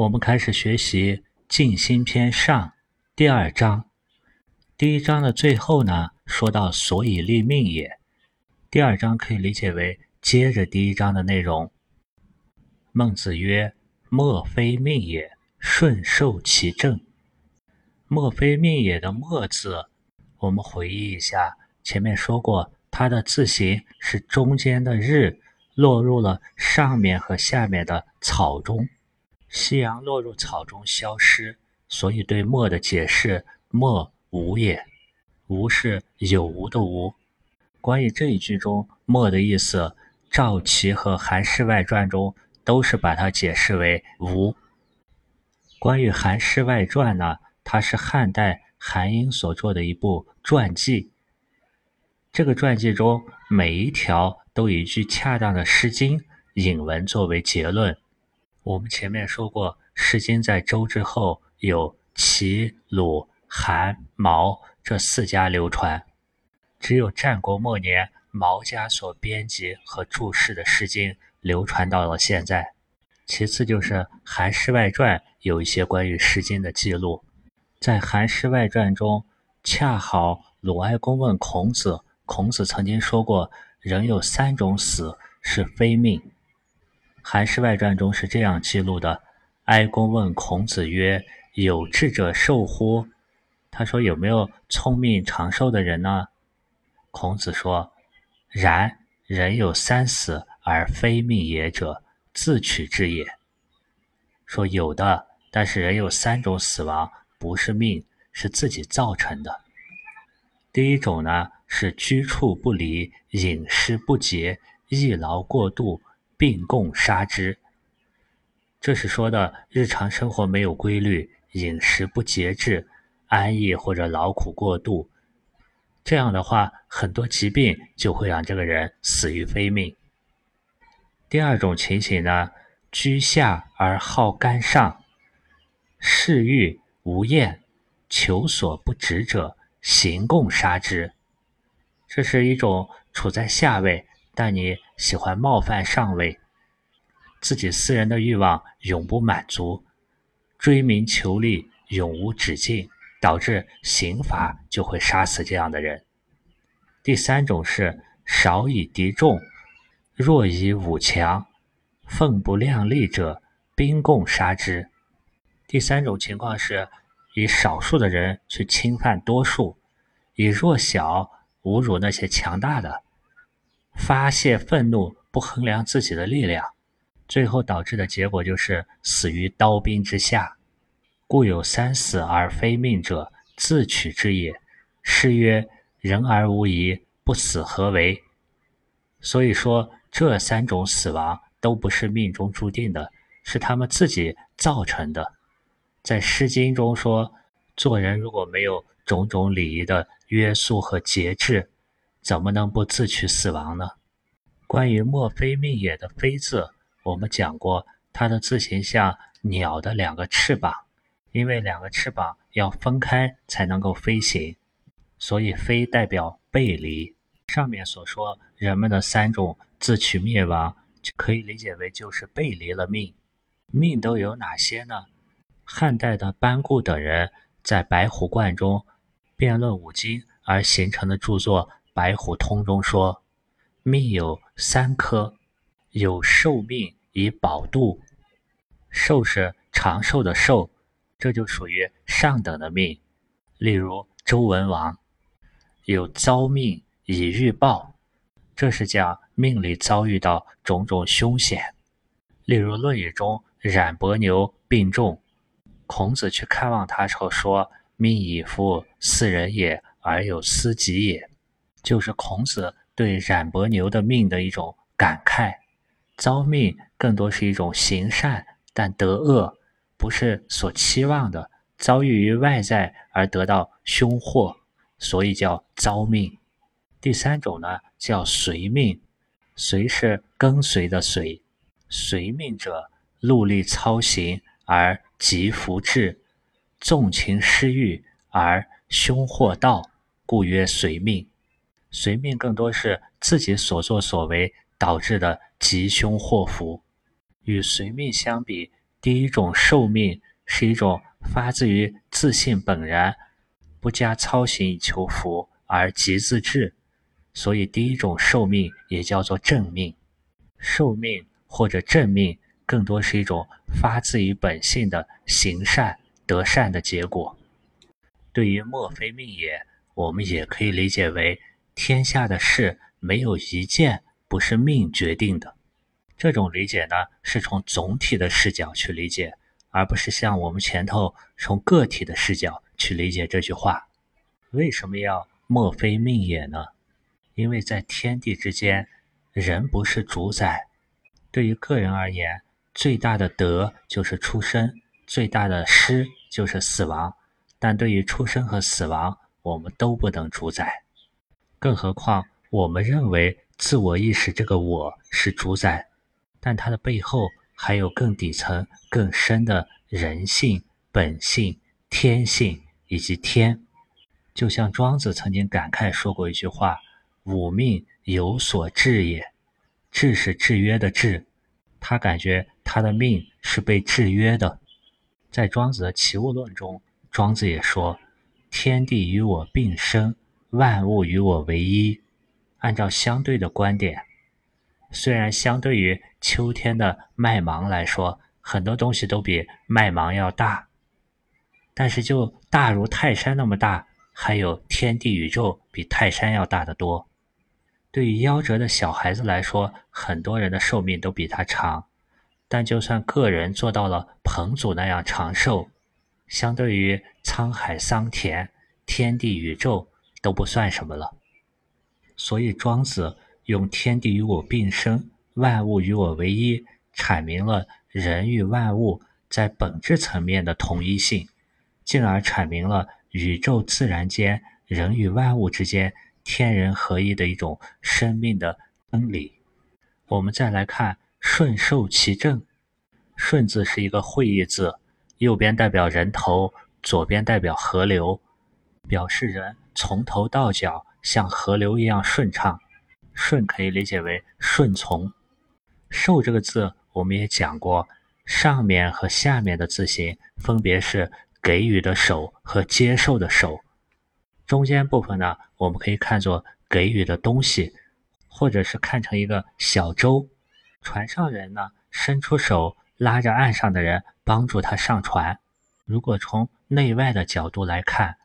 我们开始学习《静心篇上》第二章。第一章的最后呢，说到“所以立命也”。第二章可以理解为接着第一章的内容。孟子曰：“莫非命也，顺受其正。”“莫非命也”的“莫”字，我们回忆一下，前面说过，它的字形是中间的“日”落入了上面和下面的“草”中。夕阳落入草中消失，所以对“莫”的解释“莫无也”，“无”是有无的“无”。关于这一句中“莫”的意思，赵岐和《韩诗外传》中都是把它解释为“无”。关于《韩诗外传》呢，它是汉代韩婴所做的一部传记。这个传记中每一条都以一句恰当的《诗经》引文作为结论。我们前面说过，《诗经》在周之后有齐、鲁、韩、毛这四家流传，只有战国末年毛家所编辑和注释的《诗经》流传到了现在。其次就是《韩诗外传》有一些关于《诗经》的记录，在《韩诗外传》中，恰好鲁哀公问孔子，孔子曾经说过：“人有三种死，是非命。”《韩诗外传》中是这样记录的：哀公问孔子曰：“有志者寿乎？”他说：“有没有聪明长寿的人呢？”孔子说：“然，人有三死而非命也者，自取之也。”说有的，但是人有三种死亡，不是命，是自己造成的。第一种呢，是居处不离，饮食不节，易劳过度。并共杀之，这是说的日常生活没有规律，饮食不节制，安逸或者劳苦过度，这样的话，很多疾病就会让这个人死于非命。第二种情形呢，居下而好干上，嗜欲无厌，求所不止者，行共杀之。这是一种处在下位。但你喜欢冒犯上位，自己私人的欲望永不满足，追名求利永无止境，导致刑罚就会杀死这样的人。第三种是少以敌众，弱以武强，奉不量力者，兵共杀之。第三种情况是以少数的人去侵犯多数，以弱小侮辱那些强大的。发泄愤怒，不衡量自己的力量，最后导致的结果就是死于刀兵之下。故有三死而非命者，自取之也。诗曰：“人而无疑，不死何为？”所以说，这三种死亡都不是命中注定的，是他们自己造成的。在《诗经》中说，做人如果没有种种礼仪的约束和节制。怎么能不自取死亡呢？关于“莫非命也”的“非”字，我们讲过，它的字形像鸟的两个翅膀，因为两个翅膀要分开才能够飞行，所以“非”代表背离。上面所说人们的三种自取灭亡，可以理解为就是背离了命。命都有哪些呢？汉代的班固等人在《白虎观》中辩论五经而形成的著作。《白虎通》中说：“命有三科，有寿命以保度。寿是长寿的寿，这就属于上等的命。例如周文王有遭命以预报，这是讲命里遭遇到种种凶险。例如《论语》中冉伯牛病重，孔子去看望他时候说：‘命以夫斯人也，而有斯己也。’”就是孔子对冉伯牛的命的一种感慨，遭命更多是一种行善但得恶，不是所期望的，遭遇于外在而得到凶祸，所以叫遭命。第三种呢叫随命，随是跟随的随，随命者戮力操行而急福至，纵情失欲而凶祸到，故曰随命。随命更多是自己所作所为导致的吉凶祸福，与随命相比，第一种受命是一种发自于自信本然，不加操行以求福而即自治，所以第一种受命也叫做正命。受命或者正命，更多是一种发自于本性的行善得善的结果。对于莫非命也，我们也可以理解为天下的事没有一件不是命决定的。这种理解呢，是从总体的视角去理解，而不是像我们前头从个体的视角去理解这句话。为什么要莫非命也呢？因为在天地之间，人不是主宰。对于个人而言，最大的德就是出生，最大的失就是死亡。但对于出生和死亡，我们都不能主宰。更何况，我们认为自我意识这个我是主宰。但它的背后还有更底层、更深的人性、本性、天性以及天。就像庄子曾经感慨说过一句话：“吾命有所制也。”制是制约的制，他感觉他的命是被制约的。在庄子的《齐物论》中，庄子也说：“天地与我并生，万物与我为一。”按照相对的观点。虽然相对于秋天的麦芒来说，很多东西都比麦芒要大，但是就大如泰山那么大，还有天地宇宙比泰山要大得多。对于夭折的小孩子来说，很多人的寿命都比他长，但就算个人做到了彭祖那样长寿，相对于沧海桑田、天地宇宙都不算什么了。所以庄子。用天地与我并生，万物与我为一，阐明了人与万物在本质层面的统一性，进而阐明了宇宙自然间人与万物之间天人合一的一种生命的真理。我们再来看“顺受其正”，“顺”字是一个会意字，右边代表人头，左边代表河流，表示人从头到脚像河流一样顺畅。顺可以理解为顺从，受这个字我们也讲过，上面和下面的字形分别是给予的手和接受的手，中间部分呢，我们可以看作给予的东西，或者是看成一个小舟，船上人呢伸出手拉着岸上的人帮助他上船。如果从内外的角度来看，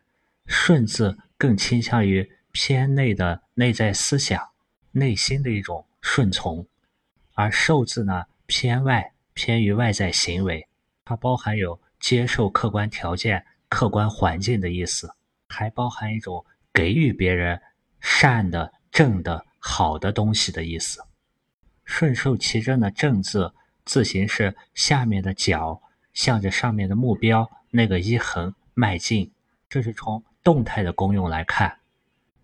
顺字更倾向于偏内的内在思想。内心的一种顺从，而受字呢偏外，偏于外在行为，它包含有接受客观条件、客观环境的意思，还包含一种给予别人善的、正的、好的东西的意思。顺受其正的正字字形是下面的脚向着上面的目标那个一横迈进，这是从动态的功用来看，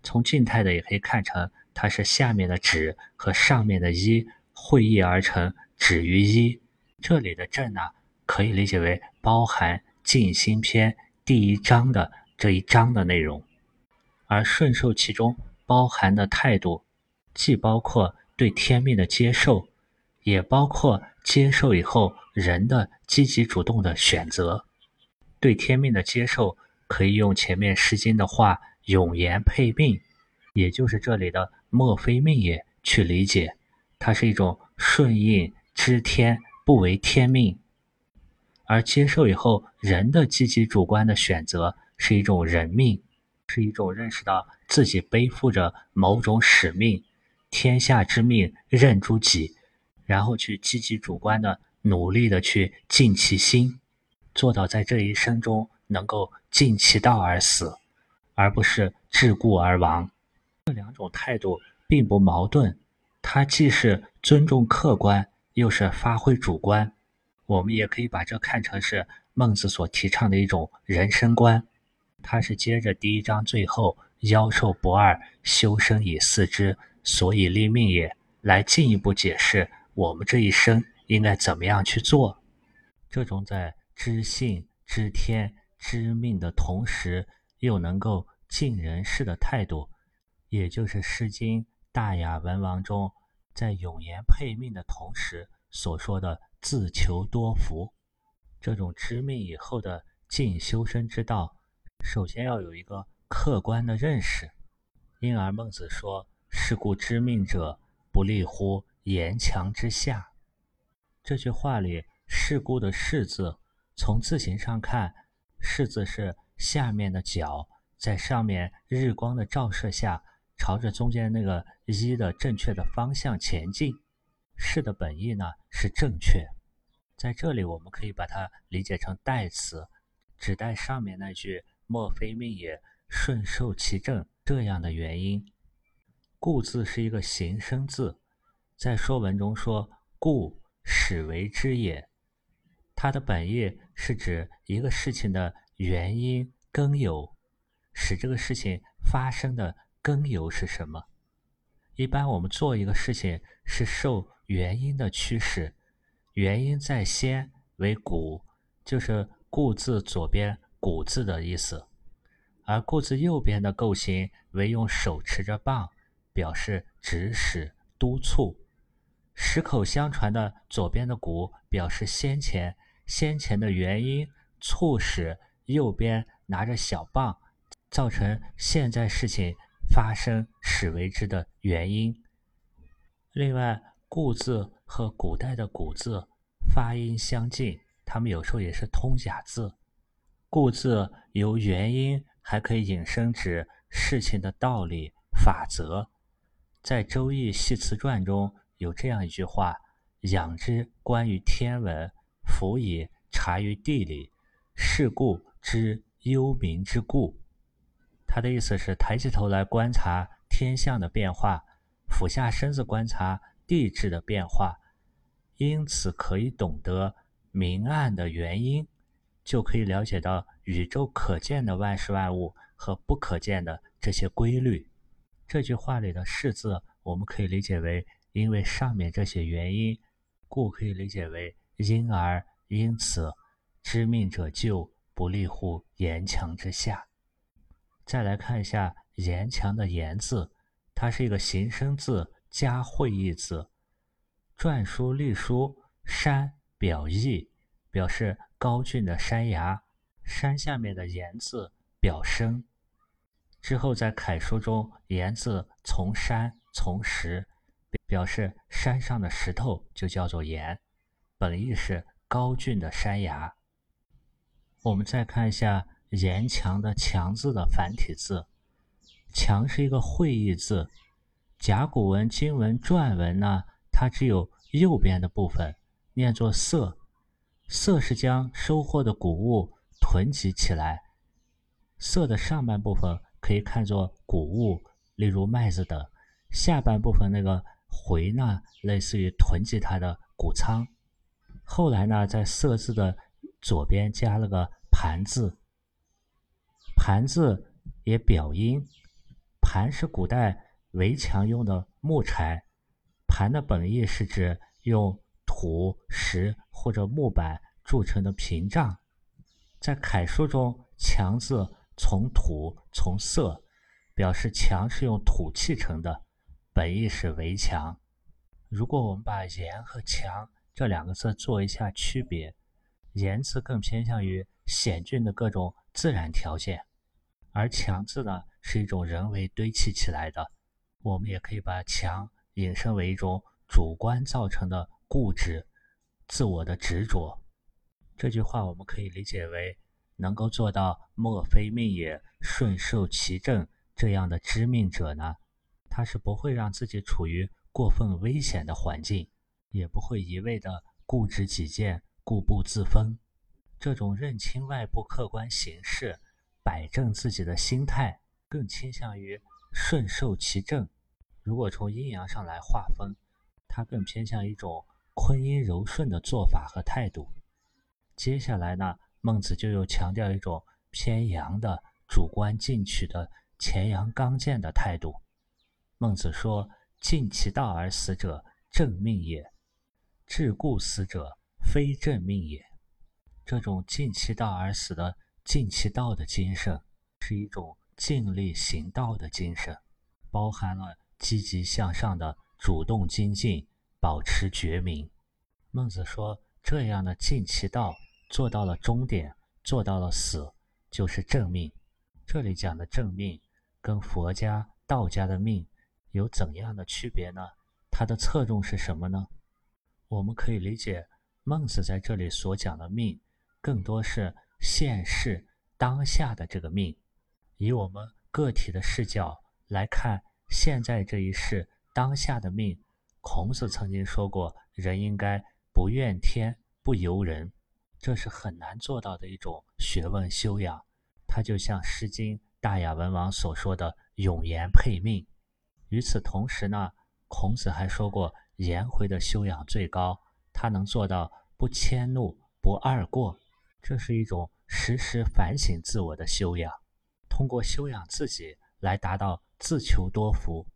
从静态的也可以看成。它是下面的“止”和上面的“一”会意而成，“止于一”。这里的“正”呢，可以理解为包含《静心篇》第一章的这一章的内容，而顺受其中包含的态度，既包括对天命的接受，也包括接受以后人的积极主动的选择。对天命的接受，可以用前面《诗经》的话“永言配命”，也就是这里的。莫非命也？去理解，它是一种顺应知天，不为天命；而接受以后，人的积极主观的选择是一种人命，是一种认识到自己背负着某种使命，天下之命任诸己，然后去积极主观的努力的去尽其心，做到在这一生中能够尽其道而死，而不是桎梏而亡。这两种态度并不矛盾，它既是尊重客观，又是发挥主观。我们也可以把这看成是孟子所提倡的一种人生观。他是接着第一章最后“妖兽不二，修身以四之，所以立命也”来进一步解释我们这一生应该怎么样去做。这种在知性、知天、知命的同时，又能够尽人事的态度。也就是《诗经·大雅·文王》中，在永言配命的同时所说的“自求多福”。这种知命以后的尽修身之道，首先要有一个客观的认识。因而孟子说：“是故知命者，不立乎岩墙之下。”这句话里“是故”的“是”字，从字形上看，“是”字是下面的角，在上面日光的照射下，朝着中间那个一的正确的方向前进。“是”的本意呢是正确。在这里，我们可以把它理解成代词，指代上面那句“莫非命也，顺受其正”这样的原因。故字是一个形声字，在说文中说“故始为之也”，它的本意是指一个事情的原因根由，使这个事情发生的根由是什么？一般我们做一个事情是受原因的驱使。原因在先为古，就是故字左边古字的意思；而故字右边的构形为用手持着棒，表示指使、督促。十口相传的左边的古表示先前，先前的原因促使右边拿着小棒，造成现在事情发生始为之的原因。另外，故字。和古代的“古”字发音相近，它们有时候也是通假字。故字由原因还可以引申指事情的道理、法则。在《周易系辞传》中有这样一句话：“仰之观于天文，辅以察于地理，是故知幽冥之故。”他的意思是抬起头来观察天象的变化，俯下身子观察地质的变化。因此可以懂得明暗的原因，就可以了解到宇宙可见的万事万物和不可见的这些规律。这句话里的“是”字，我们可以理解为因为上面这些原因，故可以理解为因而因此，知命者就不立乎岩墙之下。再来看一下“岩墙”的“岩”字，它是一个形声字加会意字。篆书隶书山表意，表示高峻的山崖。山下面的岩字表声。之后在楷书中，岩字从山从石，表示山上的石头就叫做岩，本意是高峻的山崖。我们再看一下岩墙的墙字的繁体字，墙是一个会意字。甲骨文、金文、篆文呢？它只有右边的部分念作“色”，“色”是将收获的谷物囤积起来，“色”的上半部分可以看作谷物，例如麦子等；下半部分那个“回”呢，类似于囤积它的谷仓。后来呢，在“色”字的左边加了个“盘”字，“盘”字也表音，“盘”是古代围墙用的木柴。盘的本意是指用土、石或者木板铸成的屏障。在楷书中，“墙”字从土从色，表示墙是用土砌成的，本意是围墙。如果我们把“岩”和“墙”这两个字做一下区别，“岩”字更偏向于险峻的各种自然条件，而“墙”字呢是一种人为堆砌起来的。我们也可以把“墙”。引申为一种主观造成的固执、自我的执着。这句话我们可以理解为，能够做到“莫非命也，顺受其正”这样的知命者呢，他是不会让自己处于过分危险的环境，也不会一味的固执己见、固步自封。这种认清外部客观形势、摆正自己的心态，更倾向于顺受其正。如果从阴阳上来划分，它更偏向一种坤阴柔顺的做法和态度。接下来呢，孟子就又强调一种偏阳的主观进取的前阳刚健的态度。孟子说：“尽其道而死者，正命也；至故死者，非正命也。”这种尽其道而死的尽其道的精神，是一种尽力行道的精神，包含了。积极向上的主动精进，保持觉明。孟子说：“这样的尽其道，做到了终点，做到了死，就是正命。这里讲的正命，跟佛家、道家的命有怎样的区别呢？它的侧重是什么呢？我们可以理解，孟子在这里所讲的命，更多是现世当下的这个命。以我们个体的视角来看，现在这一世当下的命。孔子曾经说过：“人应该不怨天，不尤人。”这是很难做到的一种学问修养。它就像《诗经·大雅·文王》所说的“永言配命”。与此同时呢，孔子还说过，颜回的修养最高，他能做到不迁怒、不贰过。这是一种时时反省自我的修养，通过修养自己来达到自求多福。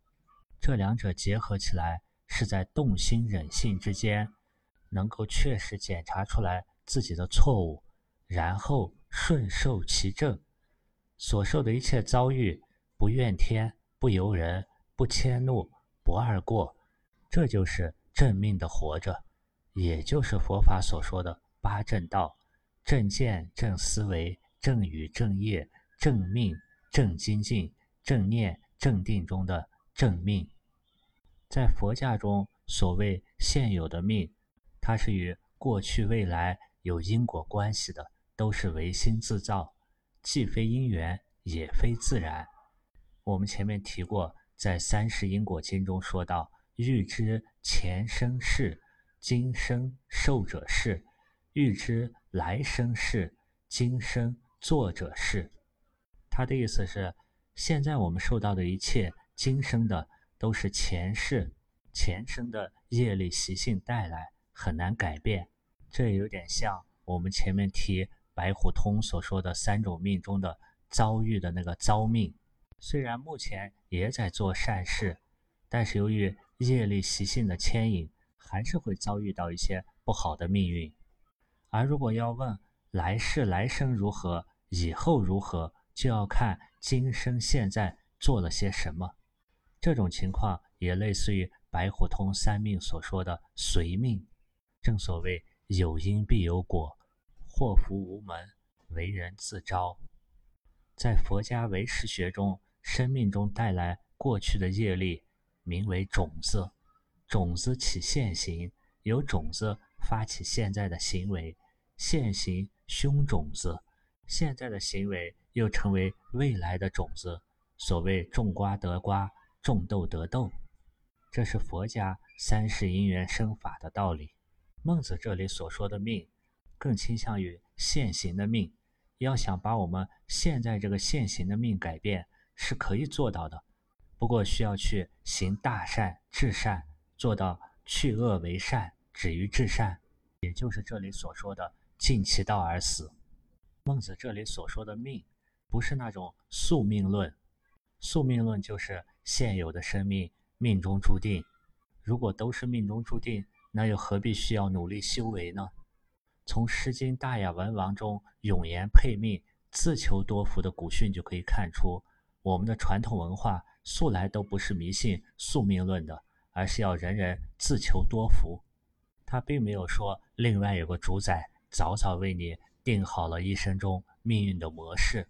这两者结合起来。是在动心忍性之间，能够确实检查出来自己的错误，然后顺受其正，所受的一切遭遇，不怨天，不尤人，不迁怒，不贰过，这就是正命的活着，也就是佛法所说的八正道：正见、正思维、正语、正业、正命、正精进、正念、正定中的正命。在佛家中，所谓现有的命，它是与过去、未来有因果关系的，都是唯心自造，既非因缘，也非自然。我们前面提过，在《三世因果经》中说到：“欲知前生事，今生受者是；欲知来生事，今生作者是。”他的意思是，现在我们受到的一切，今生的。都是前世、前生的业力习性带来，很难改变。这有点像我们前面提白虎通所说的三种命中的遭遇的那个遭命。虽然目前也在做善事，但是由于业力习性的牵引，还是会遭遇到一些不好的命运。而如果要问来世、来生如何，以后如何，就要看今生现在做了些什么。这种情况也类似于白虎通三命所说的随命。正所谓有因必有果，祸福无门，为人自招。在佛家唯识学中，生命中带来过去的业力，名为种子。种子起现行，由种子发起现在的行为，现行凶种子，现在的行为又成为未来的种子。所谓种瓜得瓜。种豆得豆，这是佛家三世因缘生法的道理。孟子这里所说的命，更倾向于现行的命。要想把我们现在这个现行的命改变，是可以做到的。不过需要去行大善、至善，做到去恶为善，止于至善，也就是这里所说的尽其道而死。孟子这里所说的命，不是那种宿命论。宿命论就是现有的生命命中注定，如果都是命中注定，那又何必需要努力修为呢？从《诗经·大雅·文王》中“永言配命，自求多福”的古训就可以看出，我们的传统文化素来都不是迷信宿命论的，而是要人人自求多福。他并没有说另外有个主宰早早为你定好了一生中命运的模式。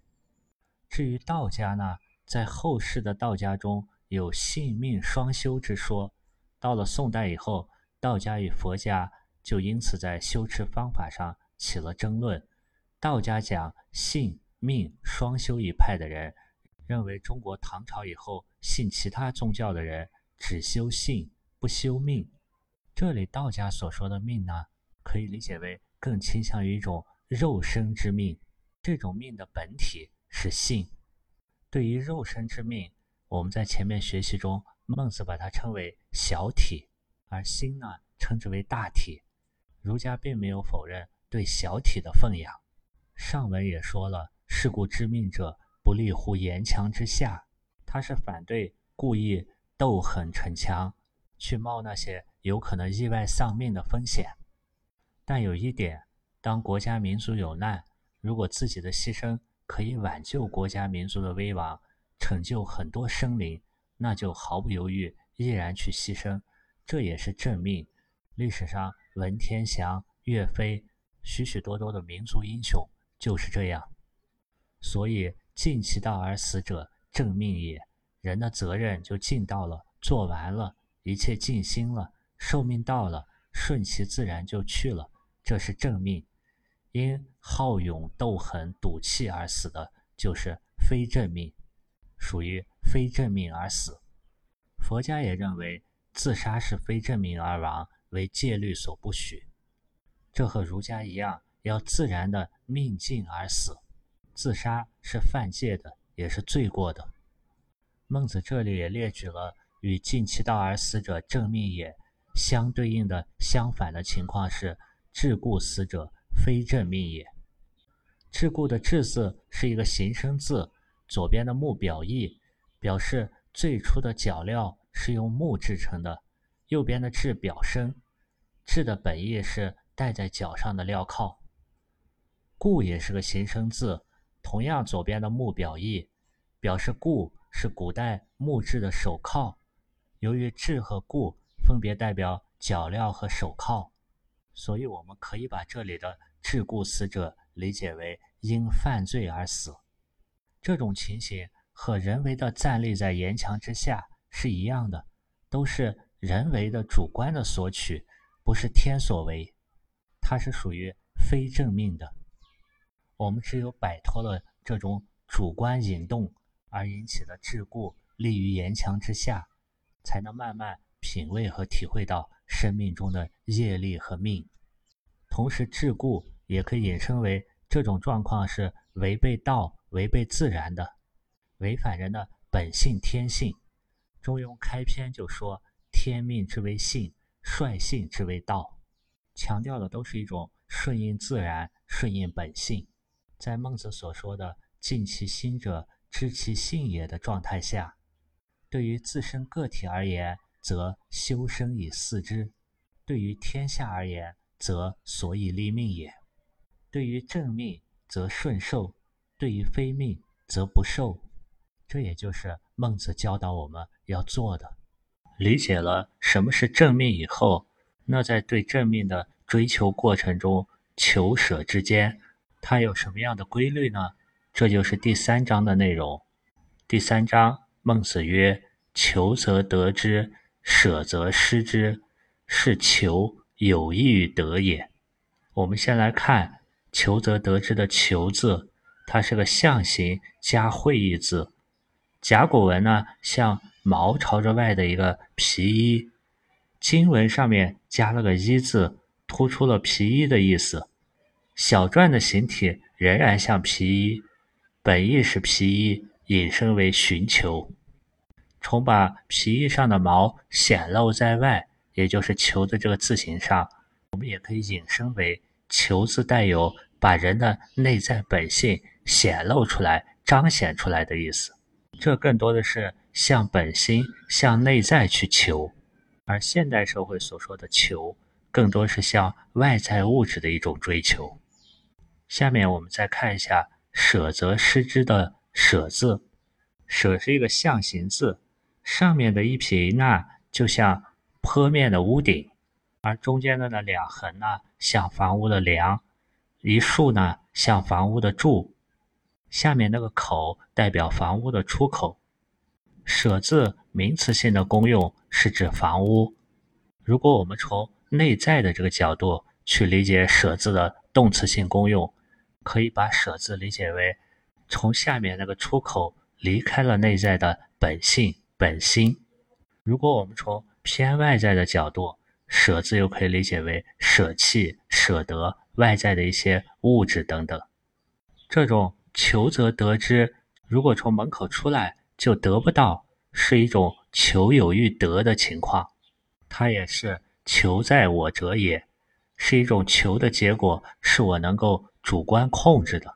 至于道家呢？在后世的道家中有性命双修之说，到了宋代以后，道家与佛家就因此在修持方法上起了争论。道家讲性命双修一派的人，认为中国唐朝以后信其他宗教的人只修性不修命。这里道家所说的命呢，可以理解为更倾向于一种肉身之命，这种命的本体是性。对于肉身之命，我们在前面学习中，孟子把它称为小体，而心呢称之为大体。儒家并没有否认对小体的奉养。上文也说了，是故知命者不立乎岩墙之下。他是反对故意斗狠逞强，去冒那些有可能意外丧命的风险。但有一点，当国家民族有难，如果自己的牺牲，可以挽救国家民族的危亡，拯救很多生灵，那就毫不犹豫，毅然去牺牲，这也是正命。历史上，文天祥、岳飞许许多多的民族英雄就是这样。所以尽其道而死者，正命也。人的责任就尽到了，做完了，一切尽心了，寿命到了，顺其自然就去了，这是正命。因好勇斗狠、赌气而死的，就是非正命，属于非正命而死。佛家也认为自杀是非正命而亡，为戒律所不许。这和儒家一样，要自然的命尽而死。自杀是犯戒的，也是罪过的。孟子这里也列举了与尽其道而死者正命也相对应的相反的情况是桎梏死者非正命也。桎梏的桎字是一个形声字，左边的木表意，表示最初的脚镣是用木制成的；右边的桎表声，桎的本意是戴在脚上的镣铐。固也是个形声字，同样左边的木表意，表示固。是古代木质的手铐，由于质和固分别代表脚镣和手铐，所以我们可以把这里的桎梏死者理解为因犯罪而死。这种情形和人为的站立在岩墙之下是一样的，都是人为的主观的索取，不是天所为，它是属于非正命的。我们只有摆脱了这种主观引动。而引起的桎梏，立于岩墙之下，才能慢慢品味和体会到生命中的业力和命。同时，桎梏也可以引申为这种状况是违背道、违背自然的，违反人的本性天性。中庸开篇就说：“天命之为性，率性之为道。”强调的都是一种顺应自然、顺应本性。在孟子所说的“尽其心者”。知其性也的状态下，对于自身个体而言，则修身以四之；对于天下而言，则所以立命也。对于正命，则顺受；对于非命，则不受。这也就是孟子教导我们要做的。理解了什么是正命以后，那在对正命的追求过程中，求舍之间，它有什么样的规律呢？这就是第三章的内容。第三章，孟子曰：“求则得之，舍则失之，是求有益于得也。”我们先来看“求则得之”的“求”字，它是个象形加会意字。甲骨文呢，像毛朝着外的一个皮衣；金文上面加了个“衣”字，突出了皮衣的意思。小篆的形体仍然像皮衣。本意是皮衣，引申为寻求，从把皮衣上的毛显露在外，也就是“求”的这个字形上，我们也可以引申为“求”字带有把人的内在本性显露出来、彰显出来的意思。这更多的是向本心、向内在去求，而现代社会所说的求，更多是向外在物质的一种追求。下面我们再看一下。舍则失之的舍字，舍是一个象形字，上面的一撇一捺就像坡面的屋顶，而中间的那两横呢，像房屋的梁，一竖呢像房屋的柱，下面那个口代表房屋的出口。舍字名词性的功用是指房屋。如果我们从内在的这个角度去理解舍字的动词性功用。可以把“舍”字理解为从下面那个出口离开了内在的本性本心。如果我们从偏外在的角度，“舍”字又可以理解为舍弃、舍得外在的一些物质等等。这种求则得之，如果从门口出来就得不到，是一种求有欲得的情况。它也是求在我者也，是一种求的结果，是我能够。主观控制的，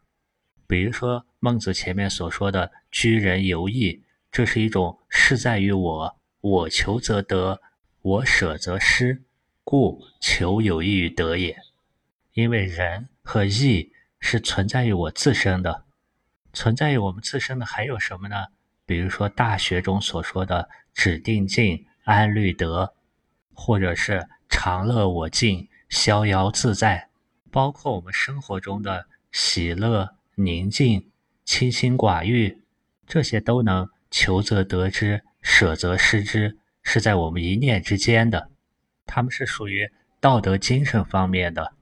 比如说孟子前面所说的“居人游逸”，这是一种事在于我，我求则得，我舍则失，故求有益于得也。因为仁和义是存在于我自身的，存在于我们自身的还有什么呢？比如说《大学》中所说的“指定静，安虑得”，或者是“长乐我净，逍遥自在”。包括我们生活中的喜乐、宁静、清心寡欲，这些都能求则得之，舍则失之，是在我们一念之间的。他们是属于道德精神方面的，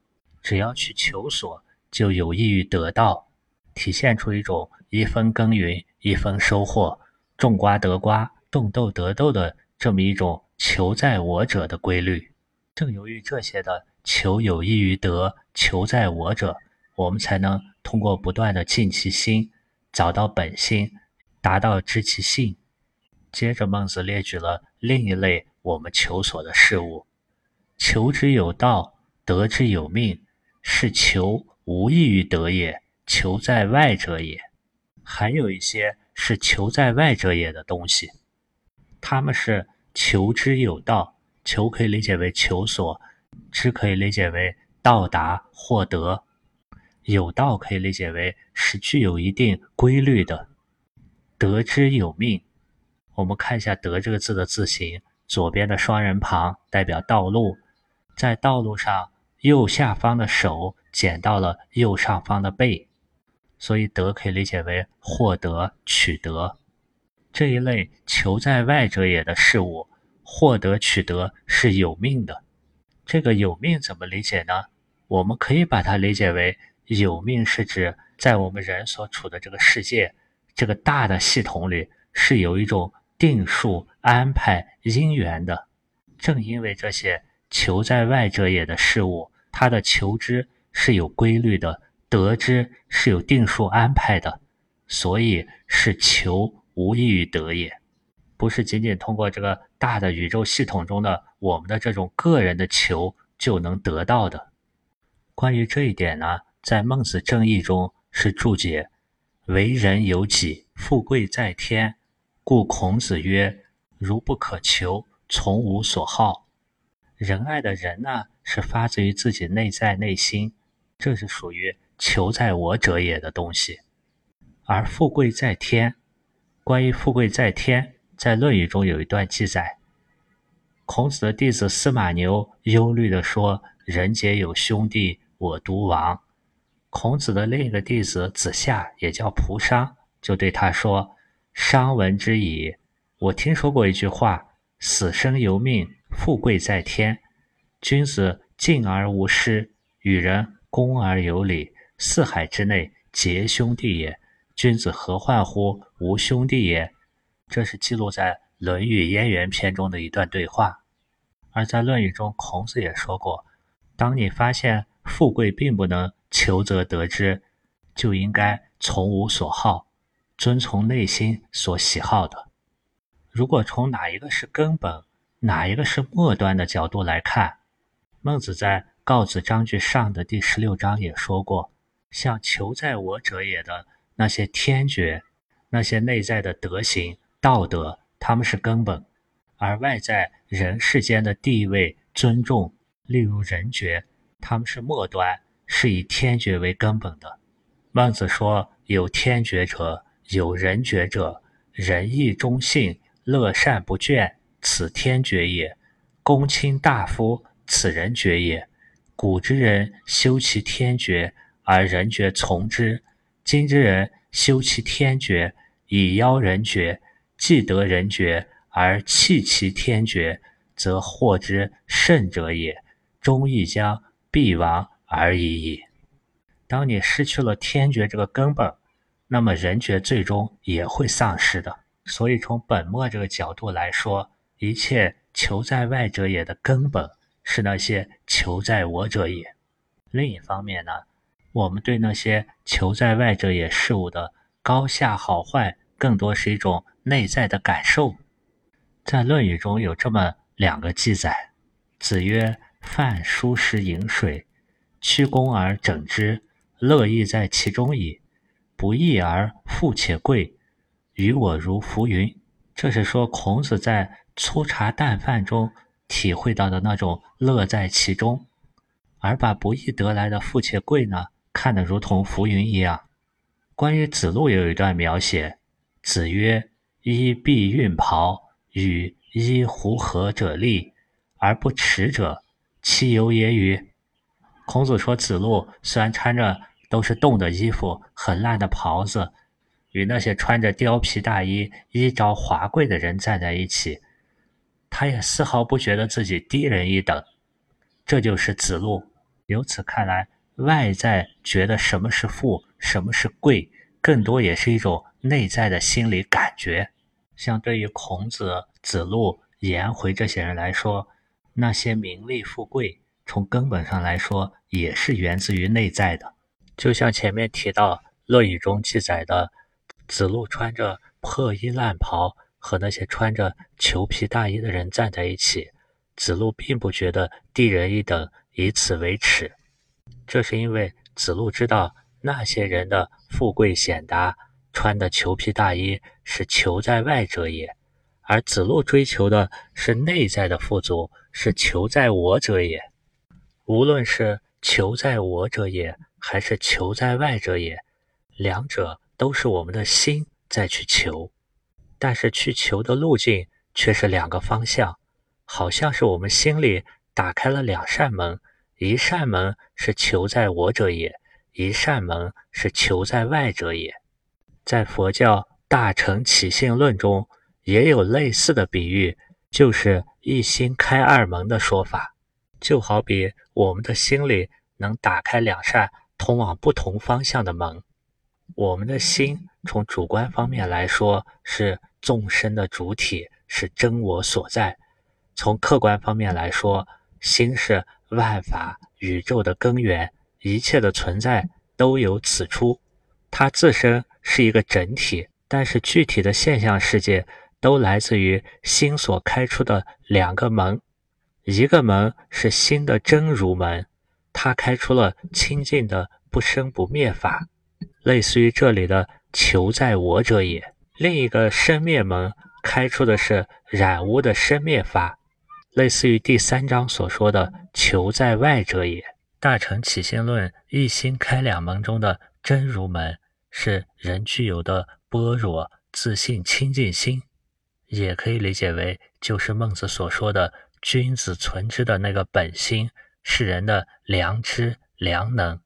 只要去求索，就有益于得到，体现出一种一分耕耘一分收获，种瓜得瓜，种豆得豆的这么一种求在我者的规律。正由于这些的求有益于得，求在我者，我们才能通过不断的尽其心，找到本心，达到知其性。接着，孟子列举了另一类我们求索的事物：求之有道，得之有命，是求无益于得也，求在外者也。还有一些是求在外者也的东西，他们是求之有道。求可以理解为求索，知可以理解为到达获得，有道可以理解为是具有一定规律的。得之有命，我们看一下“得”这个字的字形，左边的双人旁代表道路，在道路上右下方的手捡到了右上方的背，所以“得”可以理解为获得、取得这一类求在外者也的事物。获得取得是有命的，这个有命怎么理解呢？我们可以把它理解为有命是指在我们人所处的这个世界这个大的系统里是有一种定数安排因缘的。正因为这些求在外者也的事物，它的求知是有规律的，得知是有定数安排的，所以是求无异于得也。不是仅仅通过这个大的宇宙系统中的我们的这种个人的求就能得到的。关于这一点呢，在《孟子正义》中是注解：“为人有己，富贵在天，故孔子曰：如不可求，从无所好。”仁爱的人呢，是发自于自己内在内心，这是属于求在我者也的东西。而富贵在天，关于富贵在天。在《论语》中有一段记载，孔子的弟子司马牛忧虑地说：“人皆有兄弟，我独亡。”孔子的另一个弟子子夏，也叫蒲商，就对他说：“商闻之矣。我听说过一句话：‘死生由命，富贵在天。’君子敬而无失，与人恭而有礼，四海之内皆兄弟也。君子何患乎无兄弟也？”这是记录在《论语·燕园篇》中的一段对话，而在《论语》中，孔子也说过：当你发现富贵并不能求则得之，就应该从无所好，遵从内心所喜好的。如果从哪一个是根本，哪一个是末端的角度来看，孟子在《告子章句上》的第十六章也说过：像求在我者也的那些天爵，那些内在的德行。道德，他们是根本，而外在人世间的地位、尊重，例如人爵，他们是末端，是以天爵为根本的。孟子说：“有天爵者，有人爵者，仁义忠信，乐善不倦，此天爵也；公卿大夫，此人爵也。古之人修其天爵，而人爵从之；今之人修其天爵，以邀人爵。”既得人爵而弃其天爵，则获之甚者也，终亦将必亡而已矣。当你失去了天爵这个根本，那么人爵最终也会丧失的。所以从本末这个角度来说，一切求在外者也的根本是那些求在我者也。另一方面呢，我们对那些求在外者也事物的高下好坏，更多是一种。内在的感受，在《论语》中有这么两个记载：子曰：“饭疏食饮水，曲肱而整之，乐亦在其中矣。不义而富且贵，于我如浮云。”这是说孔子在粗茶淡饭中体会到的那种乐在其中，而把不易得来的富且贵呢，看得如同浮云一样。关于子路有一段描写，子曰。衣敝运袍与衣狐貉者立而不耻者，其由也与？孔子说，子路虽然穿着都是冻的衣服、很烂的袍子，与那些穿着貂皮大衣、衣着华贵的人站在一起，他也丝毫不觉得自己低人一等。这就是子路。由此看来，外在觉得什么是富，什么是贵，更多也是一种内在的心理感觉。相对于孔子、子路、颜回这些人来说，那些名利富贵，从根本上来说，也是源自于内在的。就像前面提到《论语》中记载的，子路穿着破衣烂袍，和那些穿着裘皮大衣的人站在一起，子路并不觉得低人一等，以此为耻。这是因为子路知道那些人的富贵显达，穿的裘皮大衣是求在外者也，而子路追求的是内在的富足，是求在我者也。无论是求在我者也，还是求在外者也，两者都是我们的心在去求，但是去求的路径却是两个方向，好像是我们心里打开了两扇门。一扇门是求在我者也，一扇门是求在外者也。在佛教《大乘起信论》中也有类似的比喻，就是一心开二门的说法。就好比我们的心里能打开两扇通往不同方向的门。我们的心从主观方面来说是众生的主体，是真我所在；从客观方面来说，心是。万法宇宙的根源，一切的存在都由此出。它自身是一个整体，但是具体的现象世界都来自于心所开出的两个门。一个门是心的真如门，它开出了清净的不生不灭法，类似于这里的求在我者也。另一个生灭门开出的是染污的生灭法。类似于第三章所说的“求在外者也”，《大乘起信论》一心开两门中的真如门，是人具有的般若自信清净心，也可以理解为就是孟子所说的君子存之的那个本心，是人的良知良能。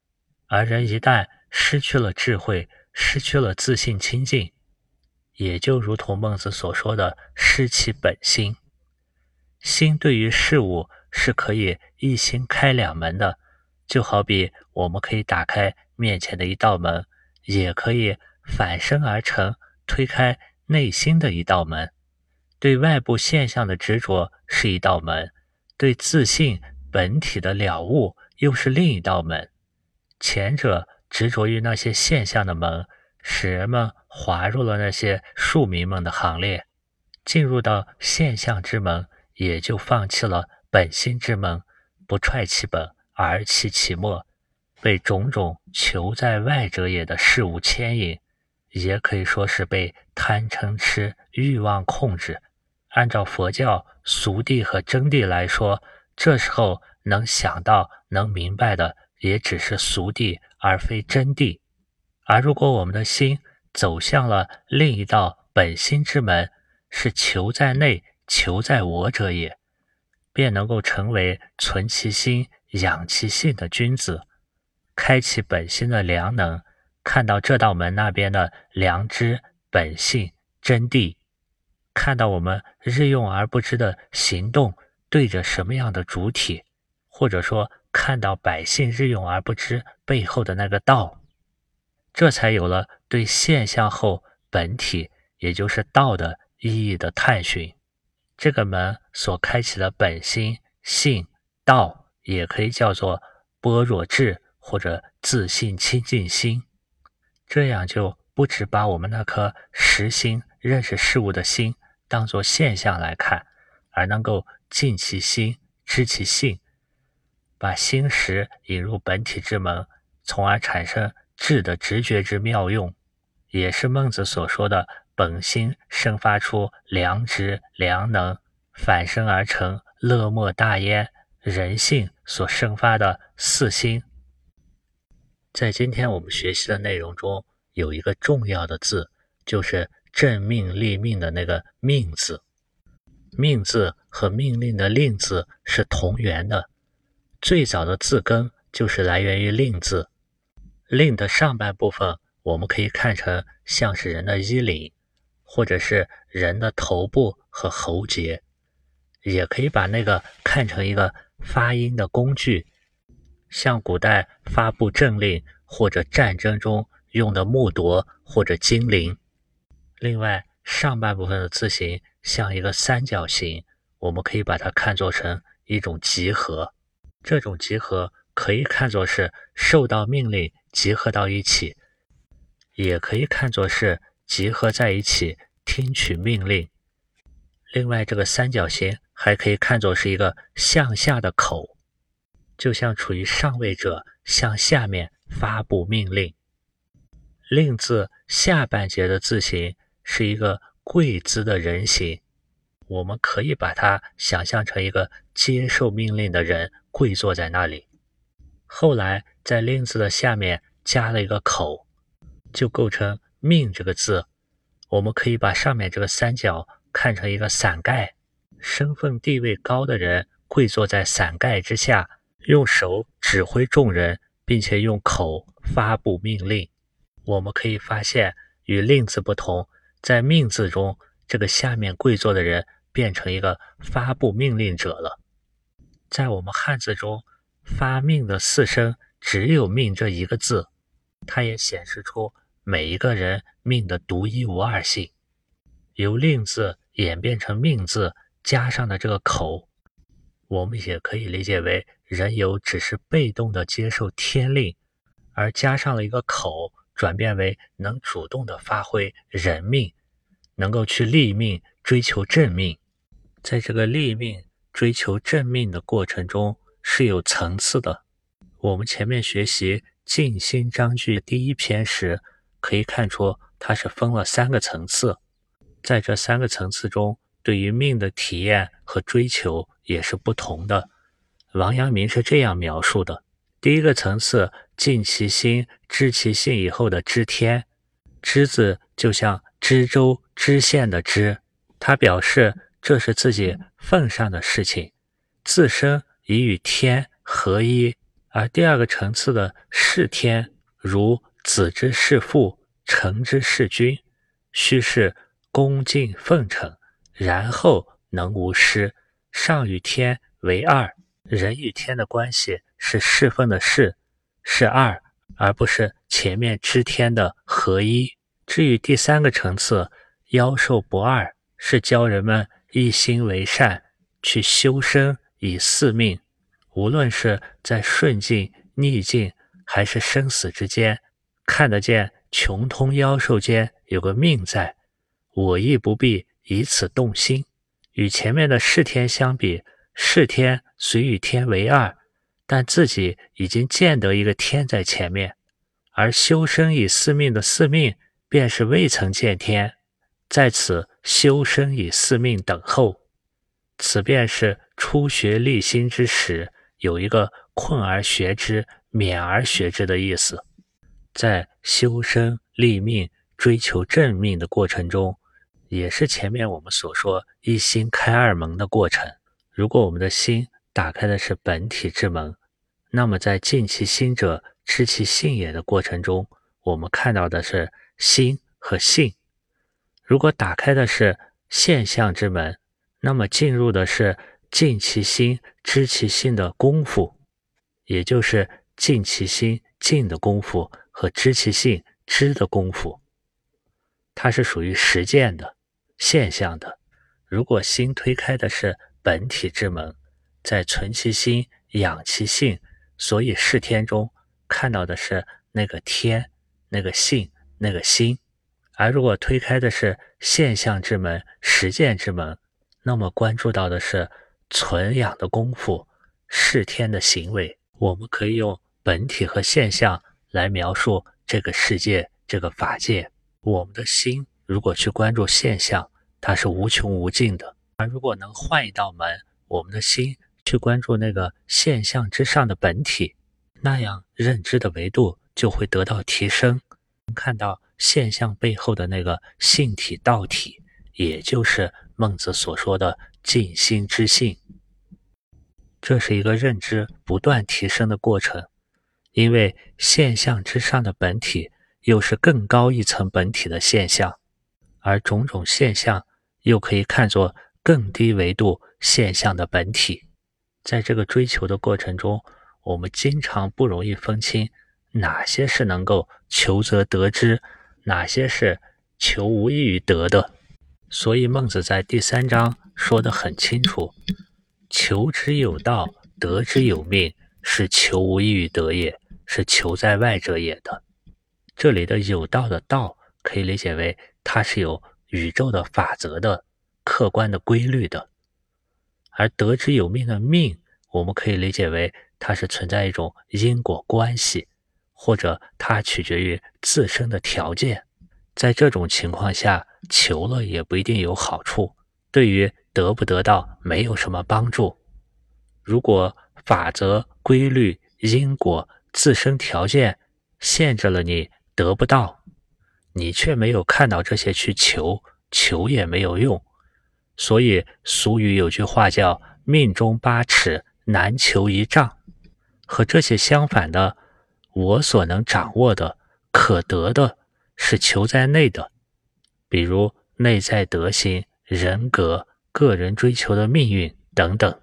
而人一旦失去了智慧，失去了自信清净，也就如同孟子所说的失其本心。心对于事物是可以一心开两门的，就好比我们可以打开面前的一道门，也可以反身而成推开内心的一道门。对外部现象的执着是一道门，对自信本体的了悟又是另一道门。前者执着于那些现象的门，使人们滑入了那些庶民们的行列，进入到现象之门。也就放弃了本心之门，不踹其本而弃其末，被种种求在外者也的事物牵引，也可以说是被贪嗔痴欲望控制。按照佛教俗谛和真谛来说，这时候能想到、能明白的，也只是俗谛，而非真谛。而如果我们的心走向了另一道本心之门，是求在内。求在我者也，便能够成为存其心、养其性的君子，开启本心的良能，看到这道门那边的良知、本性、真谛，看到我们日用而不知的行动对着什么样的主体，或者说看到百姓日用而不知背后的那个道，这才有了对现象后本体，也就是道的意义的探寻。这个门所开启的本心性道，也可以叫做般若智或者自信清净心。这样就不只把我们那颗实心认识事物的心当作现象来看，而能够尽其心知其性，把心识引入本体之门，从而产生智的直觉之妙用，也是孟子所说的。本心生发出良知良能，反身而成乐莫大焉。人性所生发的四心，在今天我们学习的内容中，有一个重要的字，就是正命立命的那个“命”字。命字和命令的“令”字是同源的，最早的字根就是来源于“令”字。令的上半部分，我们可以看成像是人的衣领，或者是人的头部和喉结，也可以把那个看成一个发音的工具，像古代发布政令或者战争中用的木铎或者金铃。另外，上半部分的字形像一个三角形，我们可以把它看作成一种集合。这种集合可以看作是受到命令。集合到一起，也可以看作是集合在一起听取命令。另外，这个三角形还可以看作是一个向下的口，就像处于上位者向下面发布命令。令字下半截的字形是一个跪姿的人形，我们可以把它想象成一个接受命令的人跪坐在那里。后来。在“令”字的下面加了一个口，就构成“命”这个字。我们可以把上面这个三角看成一个伞盖，身份地位高的人跪坐在伞盖之下，用手指挥众人，并且用口发布命令。我们可以发现，与“令”字不同，在“命”字中，这个下面跪坐的人变成一个发布命令者了。在我们汉字中，发命的四声。只有“命”这一个字，它也显示出每一个人命的独一无二性。由“令”字演变成“命”字，加上的这个口，我们也可以理解为人有只是被动的接受天令，而加上了一个口，转变为能主动的发挥人命，能够去立命、追求正命。在这个立命、追求正命的过程中，是有层次的。我们前面学习《静心章句》第一篇时，可以看出它是分了三个层次，在这三个层次中，对于命的体验和追求也是不同的。王阳明是这样描述的：第一个层次，尽其心，知其性以后的知天，知字就像知州、知县的知，他表示这是自己份上的事情，自身已与天合一。而第二个层次的视天，如子之视父，臣之视君，须是恭敬奉承，然后能无失。上与天为二，人与天的关系是侍奉的侍，是二，而不是前面知天的合一。至于第三个层次，妖兽不二，是教人们一心为善，去修身以四命。无论是在顺境、逆境，还是生死之间，看得见穷通妖兽间有个命在，我亦不必以此动心。与前面的世天相比，世天虽与天为二，但自己已经见得一个天在前面；而修身以四命的四命，便是未曾见天，在此修身以四命等候。此便是初学立心之时。有一个困而学之，勉而学之的意思，在修身立命、追求正命的过程中，也是前面我们所说一心开二门的过程。如果我们的心打开的是本体之门，那么在尽其心者，知其性也的过程中，我们看到的是心和性；如果打开的是现象之门，那么进入的是。尽其心，知其性的功夫，也就是尽其心尽的功夫和知其性知的功夫，它是属于实践的现象的。如果心推开的是本体之门，在存其心养其性，所以视天中看到的是那个天、那个性、那个心；而如果推开的是现象之门、实践之门，那么关注到的是。存养的功夫，视天的行为，我们可以用本体和现象来描述这个世界、这个法界。我们的心如果去关注现象，它是无穷无尽的；而如果能换一道门，我们的心去关注那个现象之上的本体，那样认知的维度就会得到提升，看到现象背后的那个性体道体，也就是孟子所说的尽心之性。这是一个认知不断提升的过程。因为现象之上的本体又是更高一层本体的现象，而种种现象又可以看作更低维度现象的本体。在这个追求的过程中，我们经常不容易分清哪些是能够求则得之，哪些是求无异于得的。所以孟子在第三章说得很清楚：“求之有道，得之有命，是求无异于得也，是求在外者也的。”这里的有道的道，可以理解为它是有宇宙的法则的、客观的规律的；而得之有命的命，我们可以理解为它是存在一种因果关系，或者它取决于自身的条件。在这种情况下，求了也不一定有好处，对于得不得到没有什么帮助。如果法则、规律、因果、自身条件限制了你得不到，你却没有看到这些去求，求也没有用。所以俗语有句话叫“命中八尺，难求一丈”。和这些相反的，我所能掌握的、可得的。是求在内的，比如内在德行、人格、个人追求的命运等等。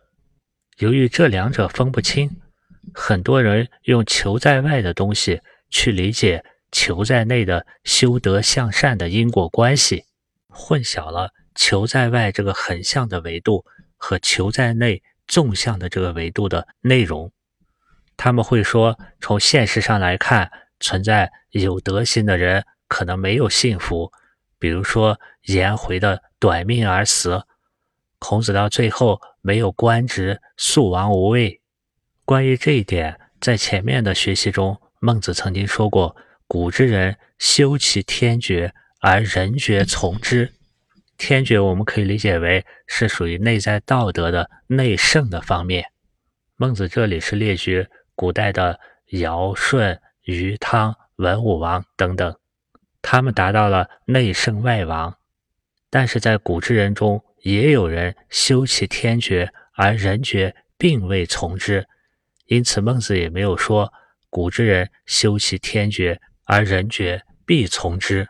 由于这两者分不清，很多人用求在外的东西去理解求在内的修德向善的因果关系，混淆了求在外这个横向的维度和求在内纵向的这个维度的内容。他们会说，从现实上来看，存在有德行的人。可能没有幸福，比如说颜回的短命而死，孔子到最后没有官职，素亡无位。关于这一点，在前面的学习中，孟子曾经说过：“古之人修其天爵，而人爵从之。”天爵我们可以理解为是属于内在道德的内圣的方面。孟子这里是列举古代的尧、舜、禹、汤、文武王等等。他们达到了内圣外王，但是在古之人中，也有人修其天爵，而人爵并未从之。因此，孟子也没有说古之人修其天爵，而人爵必从之。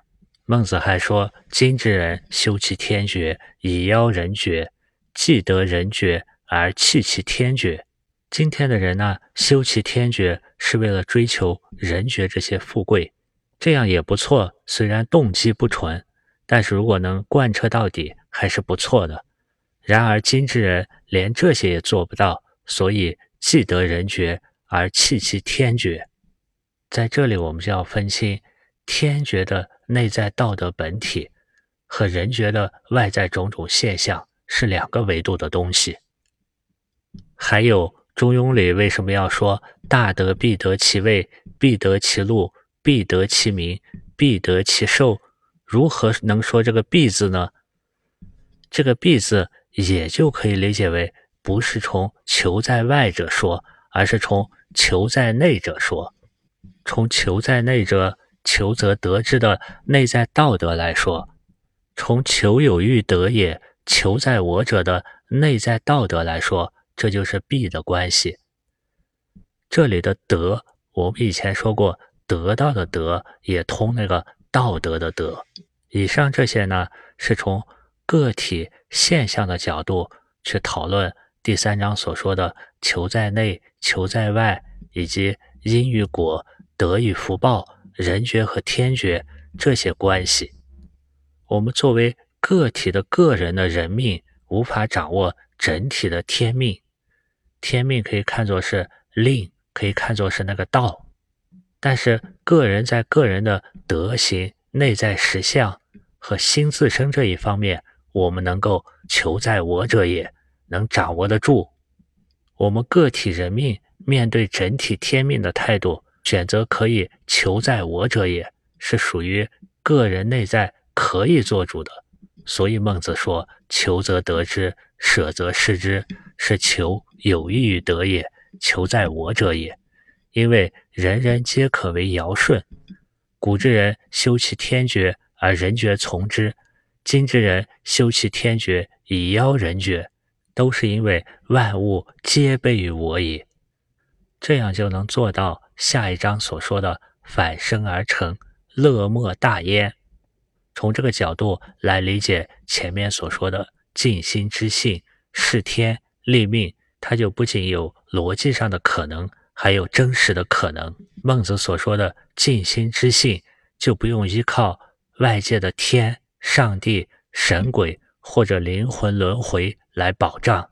孟子还说，今之人修其天爵，以邀人爵，既得人爵而弃其天爵。今天的人呢，修其天爵是为了追求人爵这些富贵。这样也不错，虽然动机不纯，但是如果能贯彻到底，还是不错的。然而今之人连这些也做不到，所以既得人爵而弃其天爵。在这里，我们就要分清天爵的内在道德本体和人觉的外在种种现象是两个维度的东西。还有《中庸》里为什么要说“大德必得其位，必得其禄”？必得其名，必得其寿。如何能说这个“必”字呢？这个“必”字也就可以理解为，不是从求在外者说，而是从求在内者说。从求在内者求则得之的内在道德来说，从求有欲得也求在我者的内在道德来说，这就是“必”的关系。这里的“德”，我们以前说过。得到的德也通那个道德的德。以上这些呢，是从个体现象的角度去讨论第三章所说的求在内、求在外，以及因与果、德与福报、人觉和天觉这些关系。我们作为个体的个人的人命，无法掌握整体的天命。天命可以看作是令，可以看作是那个道。但是，个人在个人的德行、内在实相和心自身这一方面，我们能够求在我者也，能掌握得住。我们个体人命面对整体天命的态度，选择可以求在我者也，是属于个人内在可以做主的。所以孟子说：“求则得之，舍则失之，是求有益于得也，求在我者也。”因为人人皆可为尧舜，古之人修其天爵而人爵从之，今之人修其天爵以邀人爵，都是因为万物皆备于我也。这样就能做到下一章所说的反生而成，乐莫大焉。从这个角度来理解前面所说的尽心之性是天立命，它就不仅有逻辑上的可能，还有真实的可能。孟子所说的尽心之性，就不用依靠外界的天、上帝、神鬼或者灵魂轮回来保障，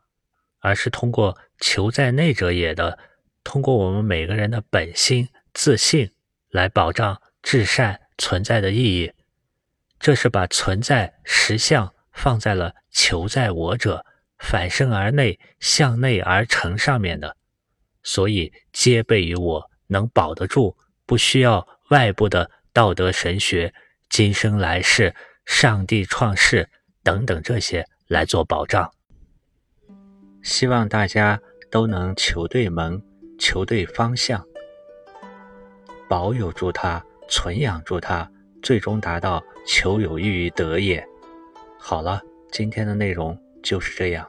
而是通过求在内者也的，通过我们每个人的本心自信来保障至善存在的意义。这是把存在实相放在了求在我者反生而内、向内而成上面的，所以皆备于我，能保得住，不需要外部的道德神学、今生来世、上帝创世等等这些来做保障。希望大家都能求对门、求对方向，保有住它，存养住它。最终达到求有益于得也。好了，今天的内容就是这样。